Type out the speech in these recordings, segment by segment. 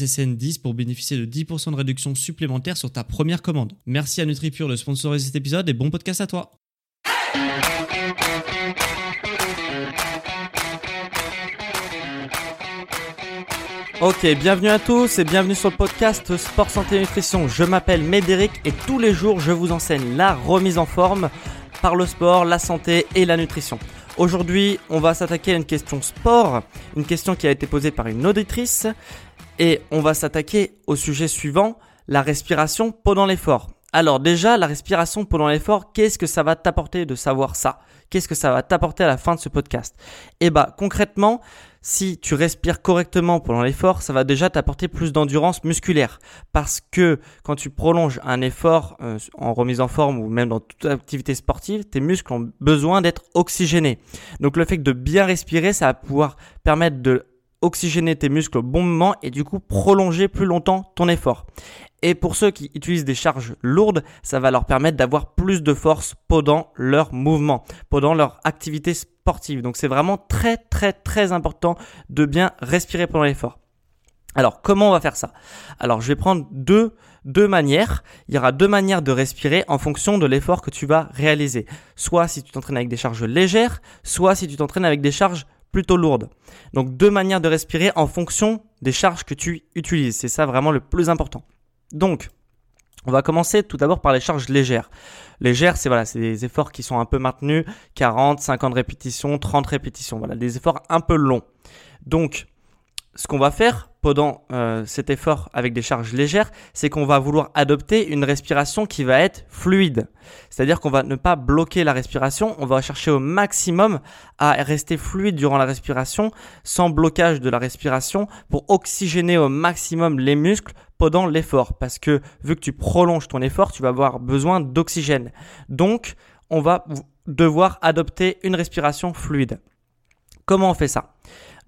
SSN10 pour bénéficier de 10% de réduction supplémentaire sur ta première commande. Merci à NutriPure de sponsoriser cet épisode et bon podcast à toi. Ok, bienvenue à tous et bienvenue sur le podcast Sport Santé et Nutrition. Je m'appelle Médéric et tous les jours je vous enseigne la remise en forme par le sport, la santé et la nutrition. Aujourd'hui, on va s'attaquer à une question sport, une question qui a été posée par une auditrice et on va s'attaquer au sujet suivant, la respiration pendant l'effort. Alors déjà, la respiration pendant l'effort, qu'est-ce que ça va t'apporter de savoir ça? Qu'est-ce que ça va t'apporter à la fin de ce podcast? Eh bah concrètement, si tu respires correctement pendant l'effort, ça va déjà t'apporter plus d'endurance musculaire. Parce que quand tu prolonges un effort euh, en remise en forme ou même dans toute activité sportive, tes muscles ont besoin d'être oxygénés. Donc le fait de bien respirer, ça va pouvoir permettre de oxygéner tes muscles au bon moment et du coup prolonger plus longtemps ton effort. Et pour ceux qui utilisent des charges lourdes, ça va leur permettre d'avoir plus de force pendant leur mouvement, pendant leur activité sportive. Donc c'est vraiment très très très important de bien respirer pendant l'effort. Alors comment on va faire ça? Alors je vais prendre deux, deux manières. Il y aura deux manières de respirer en fonction de l'effort que tu vas réaliser. Soit si tu t'entraînes avec des charges légères, soit si tu t'entraînes avec des charges plutôt lourde. Donc deux manières de respirer en fonction des charges que tu utilises. C'est ça vraiment le plus important. Donc, on va commencer tout d'abord par les charges légères. Légères, c'est voilà, c'est des efforts qui sont un peu maintenus, 40, 50 répétitions, 30 répétitions, voilà, des efforts un peu longs. Donc, ce qu'on va faire pendant euh, cet effort avec des charges légères, c'est qu'on va vouloir adopter une respiration qui va être fluide. C'est-à-dire qu'on va ne pas bloquer la respiration, on va chercher au maximum à rester fluide durant la respiration, sans blocage de la respiration, pour oxygéner au maximum les muscles pendant l'effort. Parce que vu que tu prolonges ton effort, tu vas avoir besoin d'oxygène. Donc, on va devoir adopter une respiration fluide. Comment on fait ça?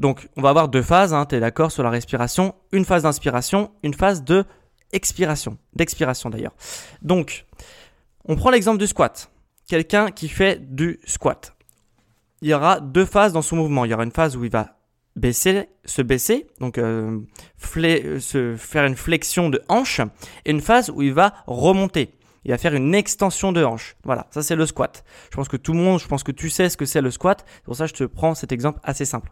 Donc, on va avoir deux phases, hein, tu es d'accord sur la respiration, une phase d'inspiration, une phase de expiration, d'expiration d'ailleurs. Donc, on prend l'exemple du squat. Quelqu'un qui fait du squat. Il y aura deux phases dans son mouvement. Il y aura une phase où il va baisser, se baisser, donc euh, se faire une flexion de hanche, et une phase où il va remonter. Il va faire une extension de hanche. Voilà, ça c'est le squat. Je pense que tout le monde, je pense que tu sais ce que c'est le squat. C'est pour ça que je te prends cet exemple assez simple.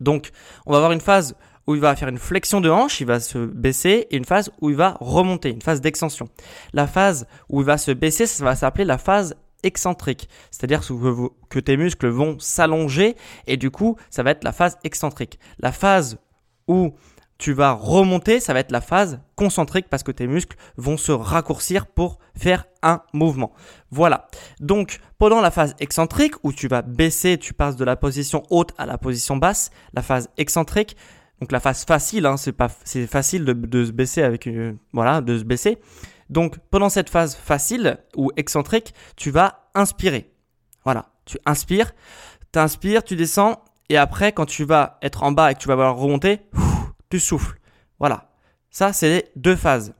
Donc, on va avoir une phase où il va faire une flexion de hanche, il va se baisser, et une phase où il va remonter, une phase d'extension. La phase où il va se baisser, ça va s'appeler la phase excentrique, c'est-à-dire que tes muscles vont s'allonger, et du coup, ça va être la phase excentrique. La phase où tu vas remonter, ça va être la phase concentrique parce que tes muscles vont se raccourcir pour faire un mouvement. Voilà. Donc, pendant la phase excentrique où tu vas baisser, tu passes de la position haute à la position basse, la phase excentrique, donc la phase facile, hein, c'est pas, facile de, se baisser avec une, voilà, de se baisser. Donc, pendant cette phase facile ou excentrique, tu vas inspirer. Voilà. Tu inspires, tu inspires, tu descends, et après, quand tu vas être en bas et que tu vas remonter, tu souffles. Voilà. Ça, c'est les deux phases.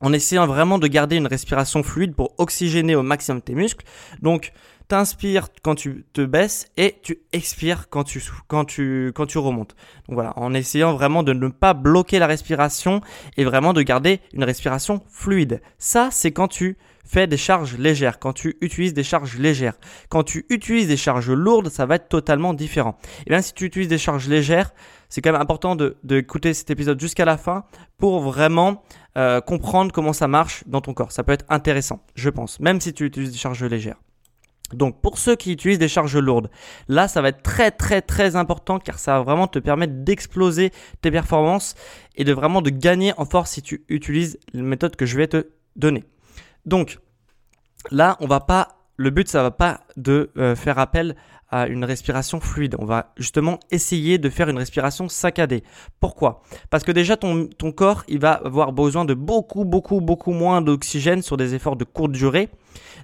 En essayant vraiment de garder une respiration fluide pour oxygéner au maximum tes muscles. Donc, tu inspires quand tu te baisses et tu expires quand tu, quand tu, quand tu remontes. Donc voilà, en essayant vraiment de ne pas bloquer la respiration et vraiment de garder une respiration fluide. Ça, c'est quand tu fais des charges légères, quand tu utilises des charges légères. Quand tu utilises des charges lourdes, ça va être totalement différent. Et bien si tu utilises des charges légères, c'est quand même important d'écouter cet épisode jusqu'à la fin pour vraiment euh, comprendre comment ça marche dans ton corps. Ça peut être intéressant, je pense, même si tu utilises des charges légères. Donc pour ceux qui utilisent des charges lourdes, là ça va être très très très important car ça va vraiment te permettre d'exploser tes performances et de vraiment de gagner en force si tu utilises la méthode que je vais te donner. Donc là on va pas le but ça va pas de euh, faire appel à une respiration fluide. On va justement essayer de faire une respiration saccadée. Pourquoi? Parce que déjà ton, ton corps il va avoir besoin de beaucoup beaucoup beaucoup moins d'oxygène sur des efforts de courte durée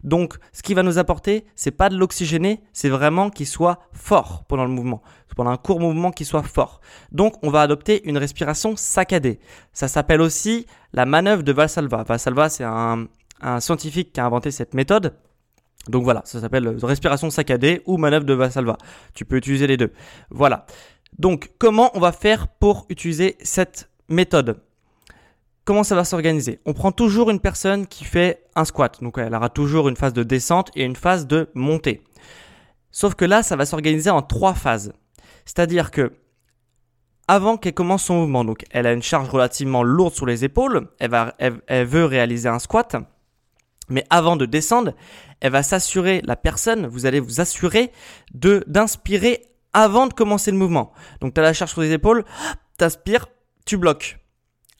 donc, ce qui va nous apporter, c'est pas de l'oxygéné, c'est vraiment qu'il soit fort pendant le mouvement, pendant un court mouvement qu'il soit fort. Donc, on va adopter une respiration saccadée. Ça s'appelle aussi la manœuvre de Valsalva. Valsalva, c'est un, scientifique qui a inventé cette méthode. Donc voilà, ça s'appelle respiration saccadée ou manœuvre de Valsalva. Tu peux utiliser les deux. Voilà. Donc, comment on va faire pour utiliser cette méthode? Comment ça va s'organiser? On prend toujours une personne qui fait un squat. Donc elle aura toujours une phase de descente et une phase de montée. Sauf que là, ça va s'organiser en trois phases. C'est-à-dire que avant qu'elle commence son mouvement, donc elle a une charge relativement lourde sur les épaules, elle, va, elle, veut réaliser un squat, mais avant de descendre, elle va s'assurer, la personne, vous allez vous assurer de d'inspirer avant de commencer le mouvement. Donc tu as la charge sur les épaules, tu aspires, tu bloques.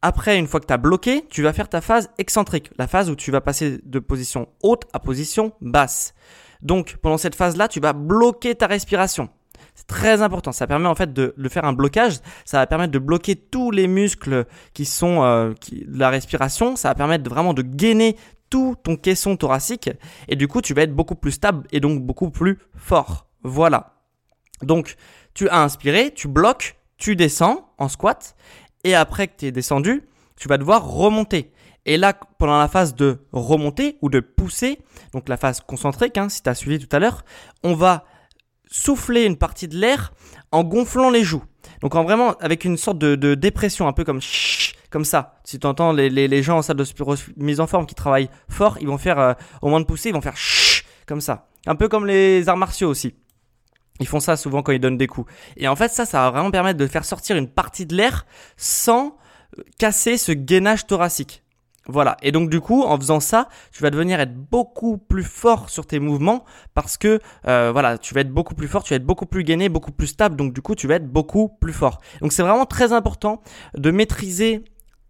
Après, une fois que tu as bloqué, tu vas faire ta phase excentrique, la phase où tu vas passer de position haute à position basse. Donc, pendant cette phase-là, tu vas bloquer ta respiration. C'est très important. Ça permet en fait de, faire un blocage. Ça va permettre de bloquer tous les muscles qui sont euh, de la respiration. Ça va permettre vraiment de gainer tout ton caisson thoracique. Et du coup, tu vas être beaucoup plus stable et donc beaucoup plus fort. Voilà. Donc, tu as inspiré, tu bloques, tu descends en squat et après que tu es descendu, tu vas devoir remonter. Et là, pendant la phase de remonter ou de pousser, donc la phase concentrique, hein, si tu as suivi tout à l'heure, on va souffler une partie de l'air en gonflant les joues. Donc en vraiment avec une sorte de, dépression, un peu comme comme ça. Si tu entends les, gens en salle de mise en forme qui travaillent fort, ils vont faire, euh, au moins de pousser, ils vont faire comme ça. Un peu comme les arts martiaux aussi. Ils font ça souvent quand ils donnent des coups. Et en fait, ça, ça va vraiment permettre de faire sortir une partie de l'air sans euh, casser ce gainage thoracique. Voilà. Et donc du coup, en faisant ça, tu vas devenir être beaucoup plus fort sur tes mouvements parce que euh, voilà, tu vas être beaucoup plus fort, tu vas être beaucoup plus gainé, beaucoup plus stable. Donc du coup, tu vas être beaucoup plus fort. Donc c'est vraiment très important de maîtriser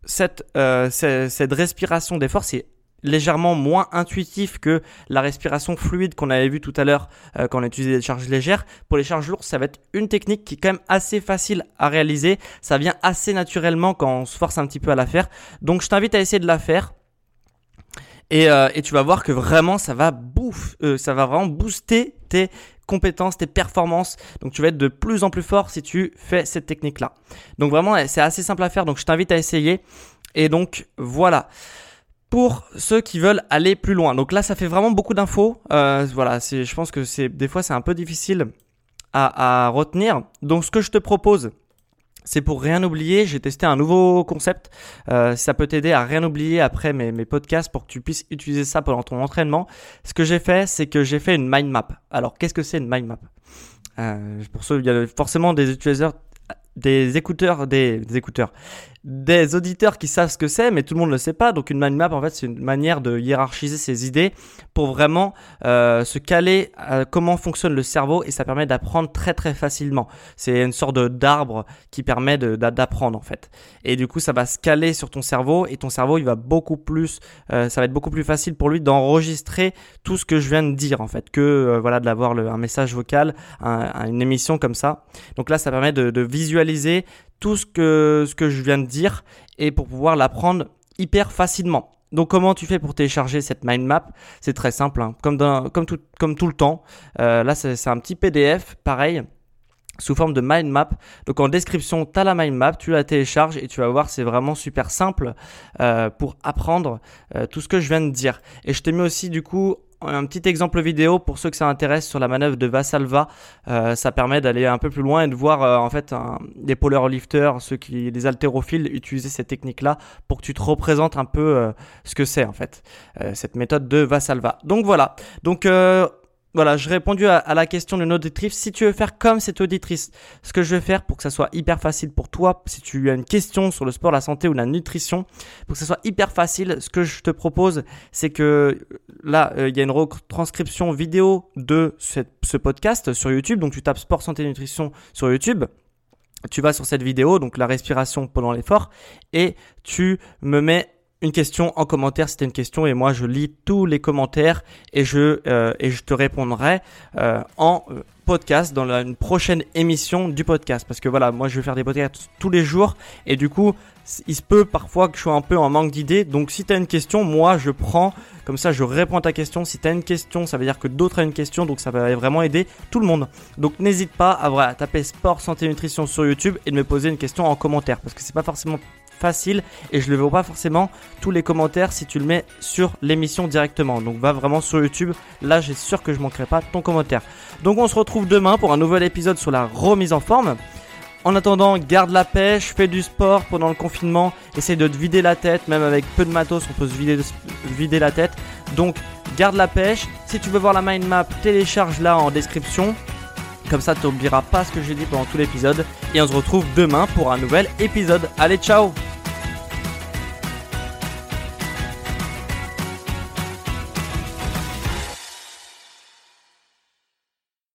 cette, euh, cette, respiration d'effort. C'est légèrement moins intuitif que la respiration fluide qu'on avait vu tout à l'heure euh, quand on utilisait des charges légères. Pour les charges lourdes, ça va être une technique qui est quand même assez facile à réaliser. Ça vient assez naturellement quand on se force un petit peu à la faire. Donc je t'invite à essayer de la faire. Et, euh, tu vas voir que vraiment ça va bouffe, euh, ça va vraiment booster tes compétences, tes performances. Donc tu vas être de plus en plus fort si tu fais cette technique là. Donc vraiment c'est assez simple à faire. Donc je t'invite à essayer. Et donc voilà pour ceux qui veulent aller plus loin. Donc là, ça fait vraiment beaucoup d'infos. Euh, voilà, je pense que c'est des fois c'est un peu difficile à, retenir. Donc ce que je te propose, c'est pour rien oublier. J'ai testé un nouveau concept. Euh, ça peut t'aider à rien oublier après mes, mes, podcasts pour que tu puisses utiliser ça pendant ton entraînement. Ce que j'ai fait, c'est que j'ai fait une mind map. Alors qu'est-ce que c'est une mind map? Euh, Pour ceux, il y a forcément des utilisateurs des écouteurs, des, écouteurs, des auditeurs qui savent ce que c'est, mais tout le monde ne le sait pas. Donc une mind map, en fait, c'est une manière de hiérarchiser ses idées pour vraiment euh, se caler à comment fonctionne le cerveau et ça permet d'apprendre très très facilement. C'est une sorte d'arbre qui permet d'apprendre en fait. Et du coup, ça va se caler sur ton cerveau et ton cerveau, il va beaucoup plus, euh, ça va être beaucoup plus facile pour lui d'enregistrer tout ce que je viens de dire en fait, que euh, voilà de l'avoir un message vocal, une émission comme ça. Donc là, ça permet de visualiser tout ce que, ce que je viens de dire et pour pouvoir l'apprendre hyper facilement. Donc comment tu fais pour télécharger cette mind map? C'est très simple, hein. comme, comme, tout, comme tout le temps. Euh, là, c'est un petit PDF, pareil, sous forme de mind map. Donc en description, tu as la mind map, tu la télécharges et tu vas voir, c'est vraiment super simple euh, pour apprendre euh, tout ce que je viens de dire. Et je t'ai mis aussi du coup un petit exemple vidéo pour ceux que ça intéresse sur la manœuvre de Vassalva. Euh, ça permet d'aller un peu plus loin et de voir euh, en fait un, des powerlifters, ceux qui, les haltérophiles, utiliser cette technique-là pour que tu te représentes un peu euh, ce que c'est en fait cette méthode de Vassalva. Donc voilà. Donc voilà, j'ai répondu à, la question d'une auditrice. Si tu veux faire comme cette auditrice, ce que je vais faire pour que ça soit hyper facile pour toi, si tu as une question sur le sport, la santé ou la nutrition, pour que ça soit hyper facile, ce que je te propose, c'est que là, euh, il y a une retranscription vidéo de ce podcast sur YouTube. Donc tu tapes sport, santé, nutrition sur YouTube tu vas sur cette vidéo, donc la respiration pendant l'effort, et tu me mets une question en commentaire c'était une question et moi je lis tous les commentaires et je euh, et je te répondrai euh, en euh, podcast dans une prochaine émission du podcast. Parce que voilà moi je vais faire des podcasts tous les jours et du coup il se peut parfois que je sois un peu en manque d'idées. Donc si tu as une question moi je prends comme ça je réponds à ta question. Si tu as une question ça veut dire que d'autres ont une question donc ça va vraiment aider tout le monde. Donc n'hésite pas à voilà, taper sport santé nutrition sur YouTube et de me poser une question en commentaire parce que c'est pas forcément facile et je ne vois pas forcément tous les commentaires si tu le mets sur l'émission directement. Donc va vraiment sur YouTube, là j'ai sûr que je manquerai pas ton commentaire. Donc on se retrouve demain pour un nouvel épisode sur la remise en forme. En attendant, garde la pêche, fais du sport pendant le confinement, essaye de te vider la tête, même avec peu de matos, on peut se vider, vider la tête. Donc garde la pêche. Si tu veux voir la mind map, télécharge-la en description. Comme ça, tu n'oublieras pas ce que j'ai dit pendant tout l'épisode. Et on se retrouve demain pour un nouvel épisode. Allez, ciao